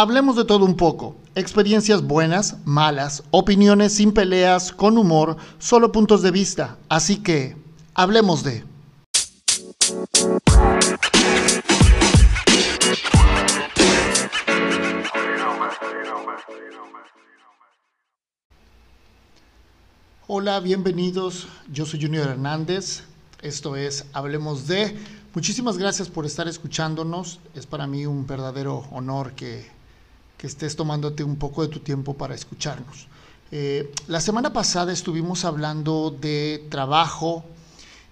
Hablemos de todo un poco. Experiencias buenas, malas, opiniones sin peleas, con humor, solo puntos de vista. Así que, hablemos de... Hola, bienvenidos. Yo soy Junior Hernández. Esto es Hablemos de. Muchísimas gracias por estar escuchándonos. Es para mí un verdadero honor que que estés tomándote un poco de tu tiempo para escucharnos. Eh, la semana pasada estuvimos hablando de trabajo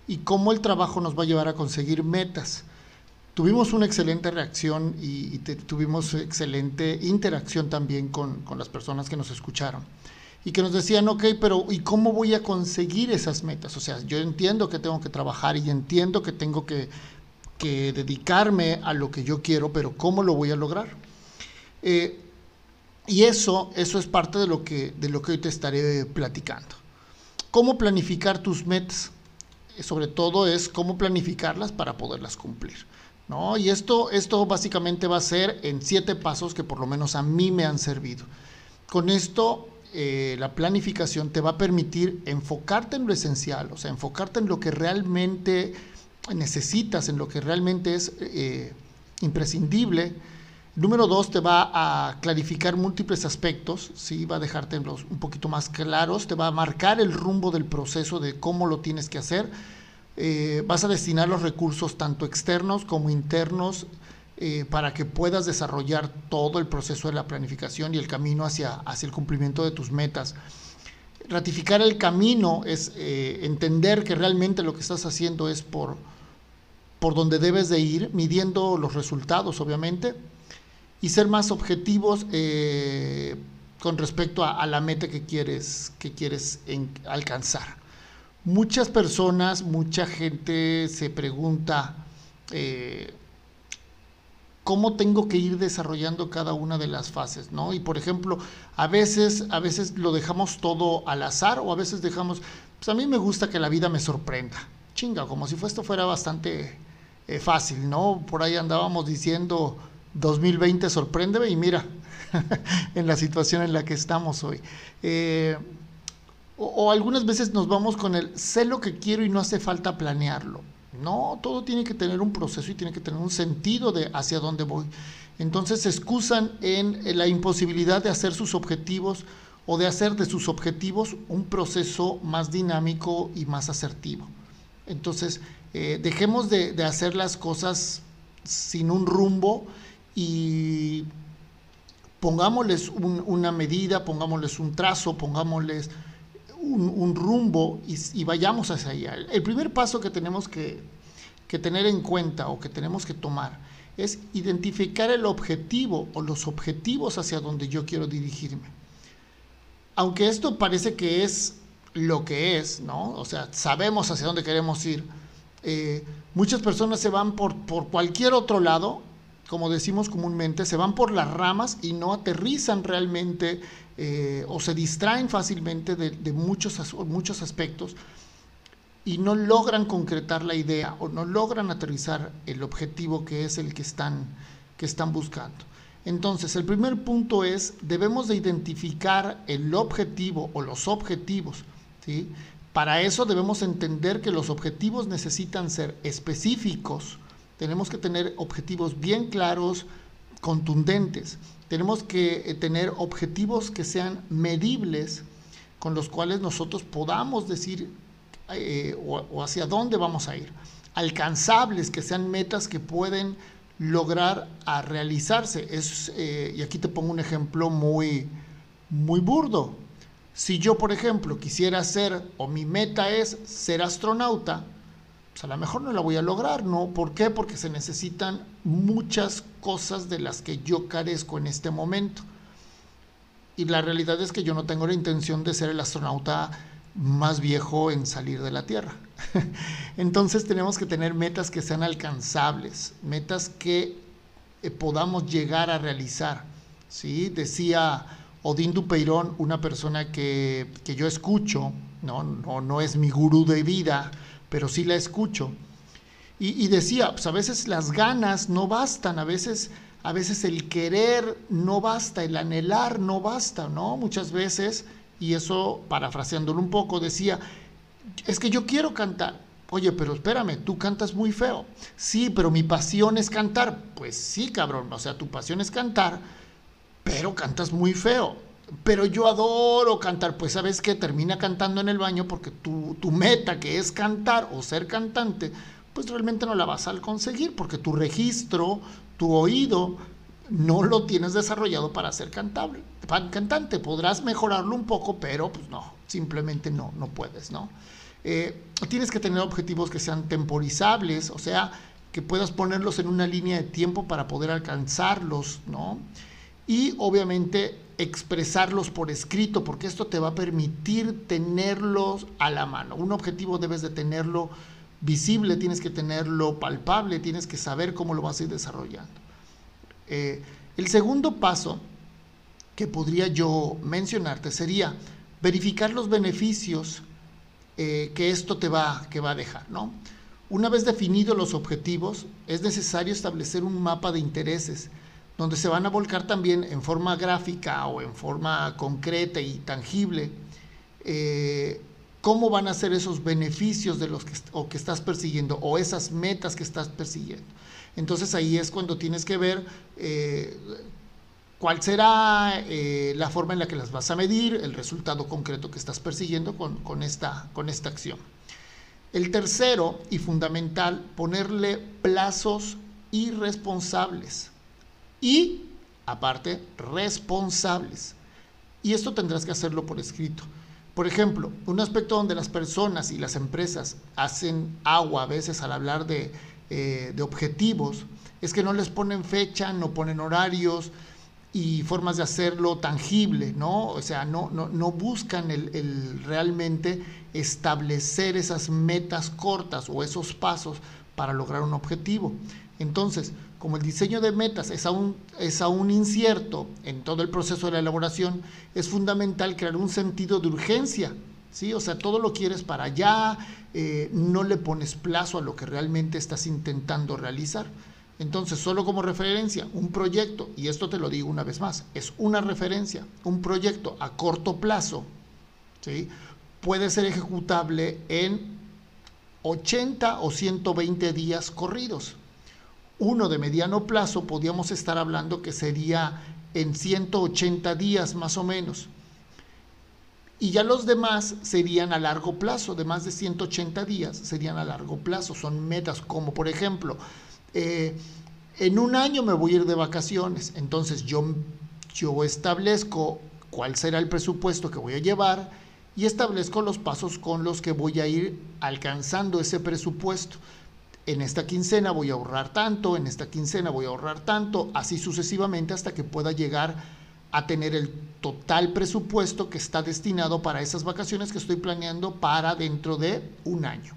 y cómo el trabajo nos va a llevar a conseguir metas. Tuvimos una excelente reacción y, tuvimos excelente interacción también con, las personas que nos escucharon y que nos decían, ok, pero ¿y cómo voy a conseguir esas metas? O sea, yo entiendo que tengo que trabajar y entiendo que tengo que dedicarme a lo que yo quiero, pero ¿cómo lo voy a lograr? Eh, y eso, eso es parte de lo, que, de lo que hoy te estaré platicando. ¿Cómo planificar tus metas? Eh, sobre todo es cómo planificarlas para poderlas cumplir. ¿no? Y esto, esto básicamente va a ser en siete pasos que por lo menos a mí me han servido. Con esto, eh, la planificación te va a permitir enfocarte en lo esencial, o sea, enfocarte en lo que realmente necesitas, en lo que realmente es imprescindible Número dos, te va a clarificar múltiples aspectos, ¿sí? va a dejarte un poquito más claros, te va a marcar el rumbo del proceso de cómo lo tienes que hacer. Eh, vas a destinar los recursos tanto externos como internos eh, para que puedas desarrollar todo el proceso de la planificación y el camino hacia, hacia el cumplimiento de tus metas. Ratificar el camino es eh, entender que realmente lo que estás haciendo es por, por donde debes de ir, midiendo los resultados, obviamente y ser más objetivos eh, con respecto a, la meta que quieres, que quieres alcanzar. Muchas personas, mucha gente se pregunta eh, cómo tengo que ir desarrollando cada una de las fases, ¿no? Y por ejemplo, a veces, a veces lo dejamos todo al azar o a veces dejamos, pues a mí me gusta que la vida me sorprenda. Chinga, como si esto fuera bastante eh, fácil, ¿no? Por ahí andábamos diciendo 2020 sorpréndeme y mira en la situación en la que estamos hoy. Eh, o, algunas veces nos vamos con el sé lo que quiero y no hace falta planearlo. No, todo tiene que tener un proceso y tiene que tener un sentido de hacia dónde voy. Entonces se excusan en, la imposibilidad de hacer sus objetivos o de hacer de sus objetivos un proceso más dinámico y más asertivo. Entonces, eh, dejemos de, de hacer las cosas sin un rumbo y pongámosles una medida, pongámosles un trazo, pongámosles un, rumbo y, vayamos hacia allá. El primer paso que tenemos que, que tener en cuenta o que tenemos que tomar es identificar el objetivo o los objetivos hacia donde yo quiero dirigirme. Aunque esto parece que es lo que es, ¿no? O sea, sabemos hacia dónde queremos ir. Eh, muchas personas se van por, por cualquier otro lado como decimos comúnmente, se van por las ramas y no aterrizan realmente eh, o se distraen fácilmente de, muchos, muchos aspectos y no logran concretar la idea o no logran aterrizar el objetivo que es el que están, que están buscando. Entonces, el primer punto es, debemos de identificar el objetivo o los objetivos. ¿sí? Para eso debemos entender que los objetivos necesitan ser específicos, tenemos que tener objetivos bien claros, contundentes. Tenemos que eh, tener objetivos que sean medibles, con los cuales nosotros podamos decir eh, o, hacia dónde vamos a ir. Alcanzables, que sean metas que pueden lograr a realizarse. Es, eh, y aquí te pongo un ejemplo muy, muy burdo. Si yo, por ejemplo, quisiera ser, o mi meta es ser astronauta, pues a lo mejor no la voy a lograr, ¿no? ¿Por qué? Porque se necesitan muchas cosas de las que yo carezco en este momento. Y la realidad es que yo no tengo la intención de ser el astronauta más viejo en salir de la Tierra. Entonces tenemos que tener metas que sean alcanzables, metas que eh, podamos llegar a realizar. ¿sí? Decía Odín Dupeirón, una persona que, que yo escucho, ¿no? No, no es mi gurú de vida, pero sí la escucho. Y, decía, pues a veces las ganas no bastan, a veces, a veces el querer no basta, el anhelar no basta, ¿no? Muchas veces, y eso parafraseándolo un poco, decía, es que yo quiero cantar. Oye, pero espérame, tú cantas muy feo. Sí, pero mi pasión es cantar. Pues sí, cabrón, o sea, tu pasión es cantar, pero cantas muy feo. Pero yo adoro cantar, pues sabes que termina cantando en el baño porque tu, tu meta que es cantar o ser cantante, pues realmente no la vas a conseguir porque tu registro, tu oído, no lo tienes desarrollado para ser cantable, cantante. Podrás mejorarlo un poco, pero pues no, simplemente no, no puedes, ¿no? Eh, tienes que tener objetivos que sean temporizables, o sea, que puedas ponerlos en una línea de tiempo para poder alcanzarlos, ¿no? Y obviamente expresarlos por escrito, porque esto te va a permitir tenerlos a la mano. Un objetivo debes de tenerlo visible, tienes que tenerlo palpable, tienes que saber cómo lo vas a ir desarrollando. Eh, el segundo paso que podría yo mencionarte sería verificar los beneficios eh, que esto te va, que va a dejar, ¿no? Una vez definidos los objetivos, es necesario establecer un mapa de intereses donde se van a volcar también en forma gráfica o en forma concreta y tangible eh, cómo van a ser esos beneficios de los que, o que estás persiguiendo o esas metas que estás persiguiendo. Entonces ahí es cuando tienes que ver eh, cuál será eh, la forma en la que las vas a medir, el resultado concreto que estás persiguiendo con, esta, con esta acción. El tercero y fundamental, ponerle plazos irresponsables y, aparte, responsables. Y esto tendrás que hacerlo por escrito. Por ejemplo, un aspecto donde las personas y las empresas hacen agua a veces al hablar de, eh, objetivos es que no les ponen fecha, no ponen horarios y formas de hacerlo tangible, ¿no? O sea, no, no, buscan el, realmente establecer esas metas cortas o esos pasos para lograr un objetivo. Entonces, como el diseño de metas es aún, es aún incierto en todo el proceso de la elaboración, es fundamental crear un sentido de urgencia. ¿sí? O sea, todo lo quieres para allá, eh, no le pones plazo a lo que realmente estás intentando realizar. Entonces, solo como referencia, un proyecto, y esto te lo digo una vez más, es una referencia, un proyecto a corto plazo, ¿sí? puede ser ejecutable en 80 o 120 días corridos uno de mediano plazo, podríamos estar hablando que sería en 180 días más o menos. Y ya los demás serían a largo plazo, de más de 180 días serían a largo plazo. Son metas como, por ejemplo, eh, en un año me voy a ir de vacaciones, entonces yo, yo establezco cuál será el presupuesto que voy a llevar y establezco los pasos con los que voy a ir alcanzando ese presupuesto en esta quincena voy a ahorrar tanto, en esta quincena voy a ahorrar tanto, así sucesivamente hasta que pueda llegar a tener el total presupuesto que está destinado para esas vacaciones que estoy planeando para dentro de un año.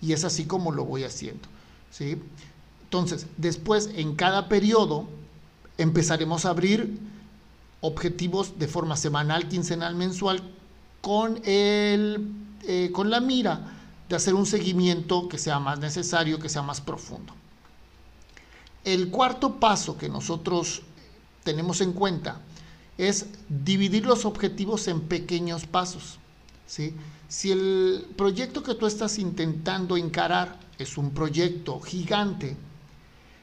Y es así como lo voy haciendo. ¿sí? Entonces, después, en cada periodo, empezaremos a abrir objetivos de forma semanal, quincenal, mensual, con, el, eh, con la mira de hacer un seguimiento que sea más necesario, que sea más profundo. El cuarto paso que nosotros tenemos en cuenta es dividir los objetivos en pequeños pasos. ¿sí? Si el proyecto que tú estás intentando encarar es un proyecto gigante,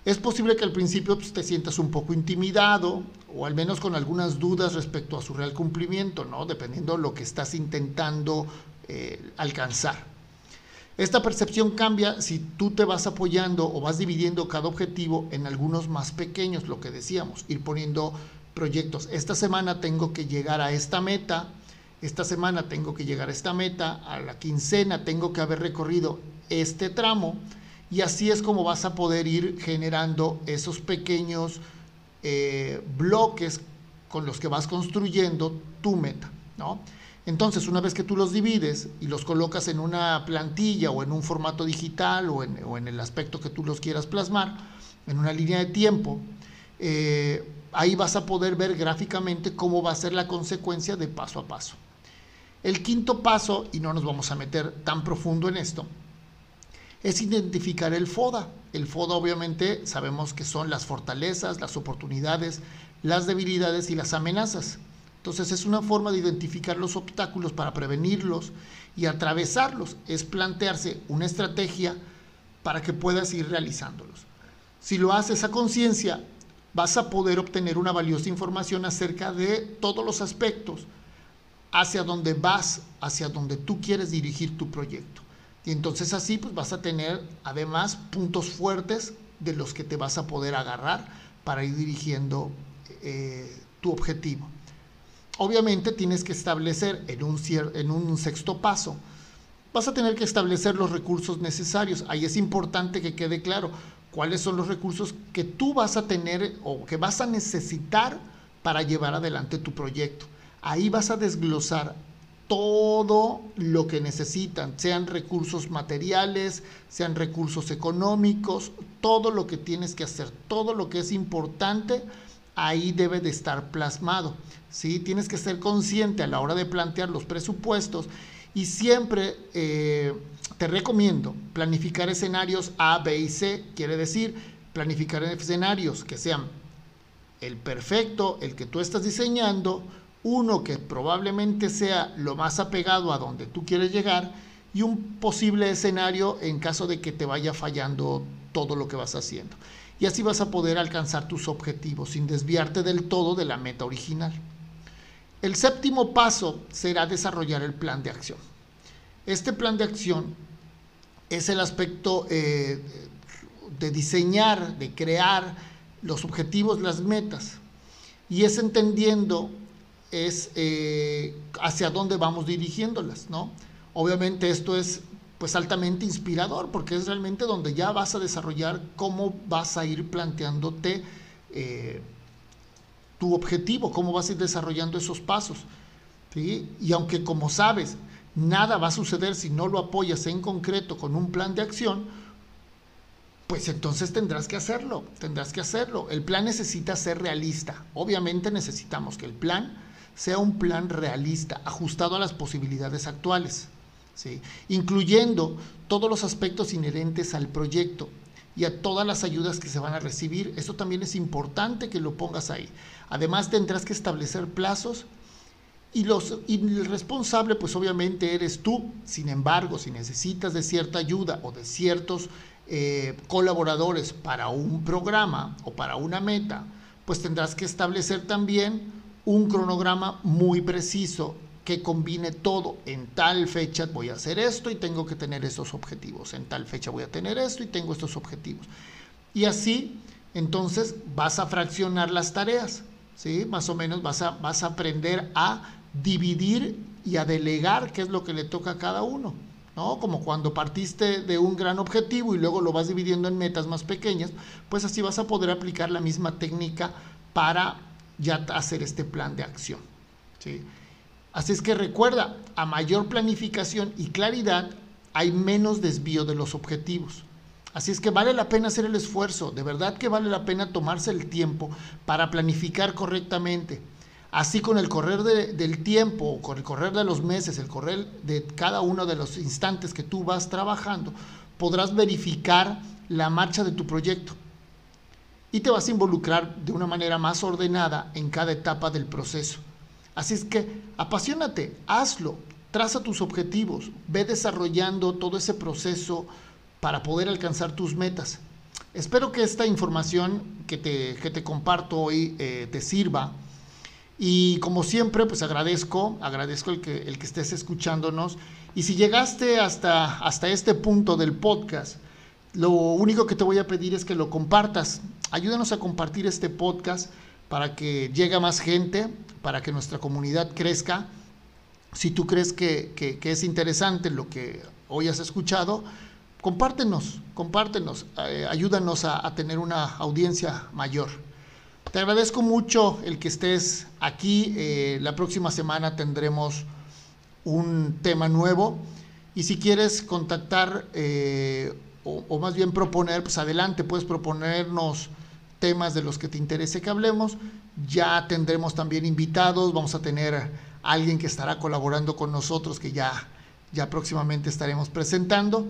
es posible que al principio pues, te sientas un poco intimidado o al menos con algunas dudas respecto a su real cumplimiento, ¿no? dependiendo de lo que estás intentando eh, alcanzar. Esta percepción cambia si tú te vas apoyando o vas dividiendo cada objetivo en algunos más pequeños, lo que decíamos, ir poniendo proyectos. Esta semana tengo que llegar a esta meta, esta semana tengo que llegar a esta meta, a la quincena tengo que haber recorrido este tramo y así es como vas a poder ir generando esos pequeños eh, bloques con los que vas construyendo tu meta, ¿no? Entonces, una vez que tú los divides y los colocas en una plantilla o en un formato digital o en, el aspecto que tú los quieras plasmar, en una línea de tiempo, eh, ahí vas a poder ver gráficamente cómo va a ser la consecuencia de paso a paso. El quinto paso, y no nos vamos a meter tan profundo en esto, es identificar el FODA. El FODA obviamente sabemos que son las fortalezas, las oportunidades, las debilidades y las amenazas. Entonces es una forma de identificar los obstáculos para prevenirlos y atravesarlos. Es plantearse una estrategia para que puedas ir realizándolos. Si lo haces a conciencia, vas a poder obtener una valiosa información acerca de todos los aspectos hacia donde vas, hacia donde tú quieres dirigir tu proyecto. Y entonces así pues vas a tener además puntos fuertes de los que te vas a poder agarrar para ir dirigiendo eh, tu objetivo. Obviamente tienes que establecer en un, en un sexto paso, vas a tener que establecer los recursos necesarios. Ahí es importante que quede claro cuáles son los recursos que tú vas a tener o que vas a necesitar para llevar adelante tu proyecto. Ahí vas a desglosar todo lo que necesitan, sean recursos materiales, sean recursos económicos, todo lo que tienes que hacer, todo lo que es importante ahí debe de estar plasmado. ¿sí? Tienes que ser consciente a la hora de plantear los presupuestos y siempre eh, te recomiendo planificar escenarios A, B y C. Quiere decir, planificar escenarios que sean el perfecto, el que tú estás diseñando, uno que probablemente sea lo más apegado a donde tú quieres llegar y un posible escenario en caso de que te vaya fallando todo lo que vas haciendo y así vas a poder alcanzar tus objetivos sin desviarte del todo de la meta original. El séptimo paso será desarrollar el plan de acción. Este plan de acción es el aspecto eh, de diseñar, de crear los objetivos, las metas. Y es entendiendo es eh, hacia dónde vamos dirigiéndolas, ¿no? Obviamente esto es pues altamente inspirador, porque es realmente donde ya vas a desarrollar cómo vas a ir planteándote eh, tu objetivo, cómo vas a ir desarrollando esos pasos. Y aunque como sabes, nada va a suceder si no lo apoyas en concreto con un plan de acción, pues entonces tendrás que hacerlo, tendrás que hacerlo. El plan necesita ser realista. Obviamente necesitamos que el plan sea un plan realista, ajustado a las posibilidades actuales incluyendo todos los aspectos inherentes al proyecto y a todas las ayudas que se van a recibir. Eso también es importante que lo pongas ahí. Además tendrás que establecer plazos y, los, el responsable pues obviamente eres tú. Sin embargo, si necesitas de cierta ayuda o de ciertos eh, colaboradores para un programa o para una meta, pues tendrás que establecer también un cronograma muy preciso que combine todo. En tal fecha voy a hacer esto y tengo que tener estos objetivos. En tal fecha voy a tener esto y tengo estos objetivos. Y así, entonces, vas a fraccionar las tareas. ¿sí? Más o menos vas a, vas a aprender a dividir y a delegar qué es lo que le toca a cada uno. ¿no? Como cuando partiste de un gran objetivo y luego lo vas dividiendo en metas más pequeñas, pues así vas a poder aplicar la misma técnica para ya hacer este plan de acción. ¿sí? Así es que recuerda, a mayor planificación y claridad hay menos desvío de los objetivos. Así es que vale la pena hacer el esfuerzo, de verdad que vale la pena tomarse el tiempo para planificar correctamente. Así con el correr del tiempo, con el correr de los meses, el correr de cada uno de los instantes que tú vas trabajando, podrás verificar la marcha de tu proyecto y te vas a involucrar de una manera más ordenada en cada etapa del proceso. Así es que apasionate, hazlo, traza tus objetivos, ve desarrollando todo ese proceso para poder alcanzar tus metas. Espero que esta información que te, te comparto hoy eh, te sirva. Y como siempre, pues agradezco, agradezco el que, el que estés escuchándonos. Y si llegaste hasta, hasta este punto del podcast, lo único que te voy a pedir es que lo compartas. Ayúdanos a compartir este podcast para que llegue más gente, para que nuestra comunidad crezca. Si tú crees que, es interesante lo que hoy has escuchado, compártenos, compártenos, eh, ayúdanos a, tener una audiencia mayor. Te agradezco mucho el que estés aquí. Eh, la próxima semana tendremos un tema nuevo. Y si quieres contactar eh, o, más bien proponer, pues adelante, puedes proponernos temas de los que te interese que hablemos. Ya tendremos también invitados, vamos a tener alguien que estará colaborando con nosotros, que ya, ya próximamente estaremos presentando.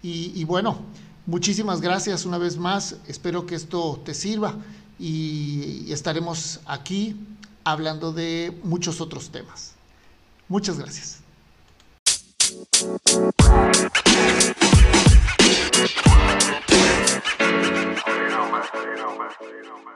Y, bueno, muchísimas gracias una vez más, espero que esto te sirva y estaremos aquí hablando de muchos otros temas. Muchas gracias. you know, man.